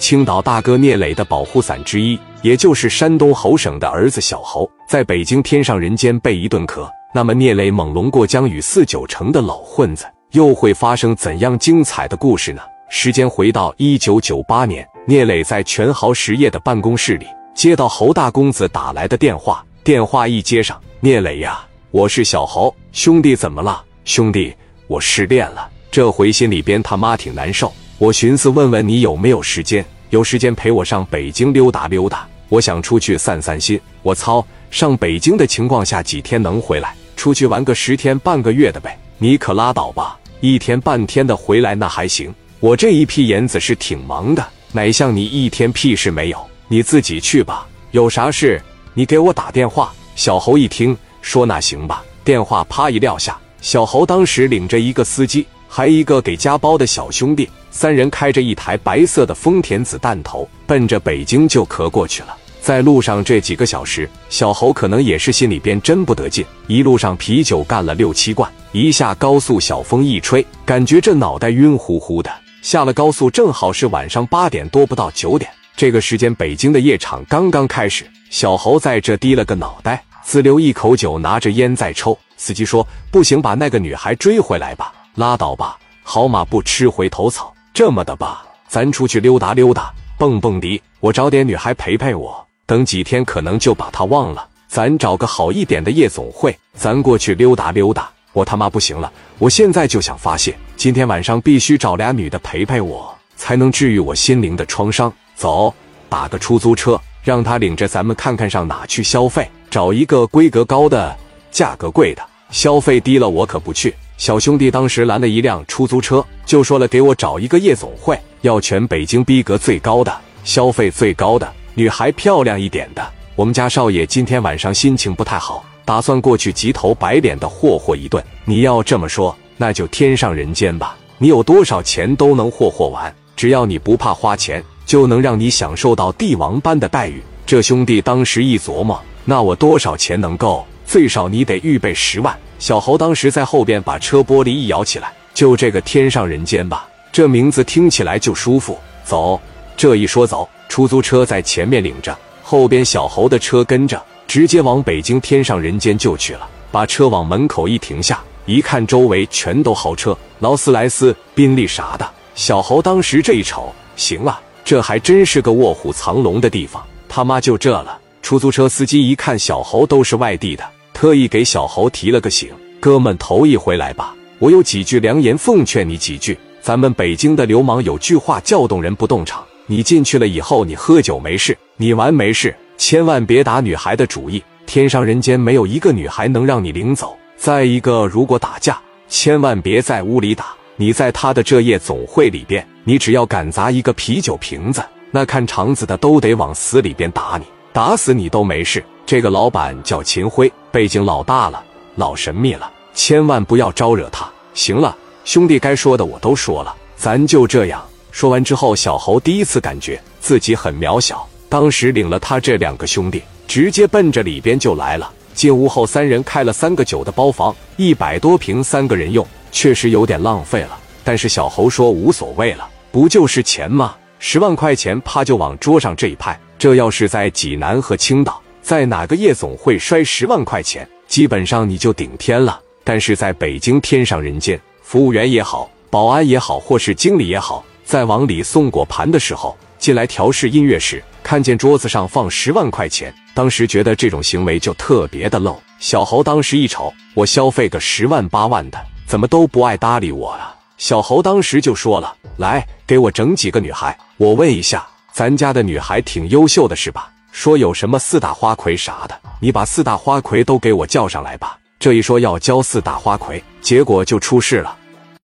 青岛大哥聂磊的保护伞之一，也就是山东侯省的儿子小侯，在北京天上人间被一顿磕。那么聂磊猛龙过江与四九城的老混子，又会发生怎样精彩的故事呢？时间回到一九九八年，聂磊在全豪实业的办公室里接到侯大公子打来的电话，电话一接上，聂磊呀，我是小侯，兄弟怎么了？兄弟，我失恋了，这回心里边他妈挺难受。我寻思问问你有没有时间，有时间陪我上北京溜达溜达，我想出去散散心。我操，上北京的情况下几天能回来？出去玩个十天半个月的呗，你可拉倒吧！一天半天的回来那还行，我这一批言子是挺忙的，哪像你一天屁事没有？你自己去吧，有啥事你给我打电话。小侯一听说那行吧，电话啪一撂下。小侯当时领着一个司机，还一个给家包的小兄弟，三人开着一台白色的丰田子弹头，奔着北京就磕过去了。在路上这几个小时，小侯可能也是心里边真不得劲。一路上啤酒干了六七罐，一下高速小风一吹，感觉这脑袋晕乎乎的。下了高速正好是晚上八点多不到九点，这个时间北京的夜场刚刚开始。小侯在这低了个脑袋，自留一口酒，拿着烟在抽。司机说：“不行，把那个女孩追回来吧。”拉倒吧，好马不吃回头草。这么的吧，咱出去溜达溜达，蹦蹦迪，我找点女孩陪陪我。等几天可能就把他忘了，咱找个好一点的夜总会，咱过去溜达溜达。我他妈不行了，我现在就想发泄，今天晚上必须找俩女的陪陪我，才能治愈我心灵的创伤。走，打个出租车，让他领着咱们看看上哪去消费，找一个规格高的、价格贵的，消费低了我可不去。小兄弟当时拦了一辆出租车，就说了给我找一个夜总会，要全北京逼格最高的，消费最高的。女孩漂亮一点的，我们家少爷今天晚上心情不太好，打算过去急头白脸的霍霍一顿。你要这么说，那就天上人间吧，你有多少钱都能霍霍完，只要你不怕花钱，就能让你享受到帝王般的待遇。这兄弟当时一琢磨，那我多少钱能够？最少你得预备十万。小侯当时在后边把车玻璃一摇起来，就这个天上人间吧，这名字听起来就舒服。走，这一说走。出租车在前面领着，后边小侯的车跟着，直接往北京天上人间就去了。把车往门口一停下，一看周围全都豪车，劳斯莱斯、宾利啥的。小侯当时这一瞅，行了，这还真是个卧虎藏龙的地方。他妈就这了。出租车司机一看小侯都是外地的，特意给小侯提了个醒：“哥们，头一回来吧，我有几句良言奉劝你几句。咱们北京的流氓有句话叫动人不动场。”你进去了以后，你喝酒没事，你玩没事，千万别打女孩的主意。天上人间没有一个女孩能让你领走。再一个，如果打架，千万别在屋里打。你在他的这夜总会里边，你只要敢砸一个啤酒瓶子，那看场子的都得往死里边打你，打死你都没事。这个老板叫秦辉，背景老大了，老神秘了，千万不要招惹他。行了，兄弟，该说的我都说了，咱就这样。说完之后，小侯第一次感觉自己很渺小。当时领了他这两个兄弟，直接奔着里边就来了。进屋后，三人开了三个酒的包房，一百多平，三个人用，确实有点浪费了。但是小侯说无所谓了，不就是钱吗？十万块钱，啪就往桌上这一拍。这要是在济南和青岛，在哪个夜总会摔十万块钱，基本上你就顶天了。但是在北京天上人间，服务员也好，保安也好，或是经理也好。在往里送果盘的时候，进来调试音乐时，看见桌子上放十万块钱，当时觉得这种行为就特别的 low。小侯当时一瞅，我消费个十万八万的，怎么都不爱搭理我啊？小侯当时就说了：“来，给我整几个女孩，我问一下，咱家的女孩挺优秀的是吧？说有什么四大花魁啥的，你把四大花魁都给我叫上来吧。”这一说要教四大花魁，结果就出事了。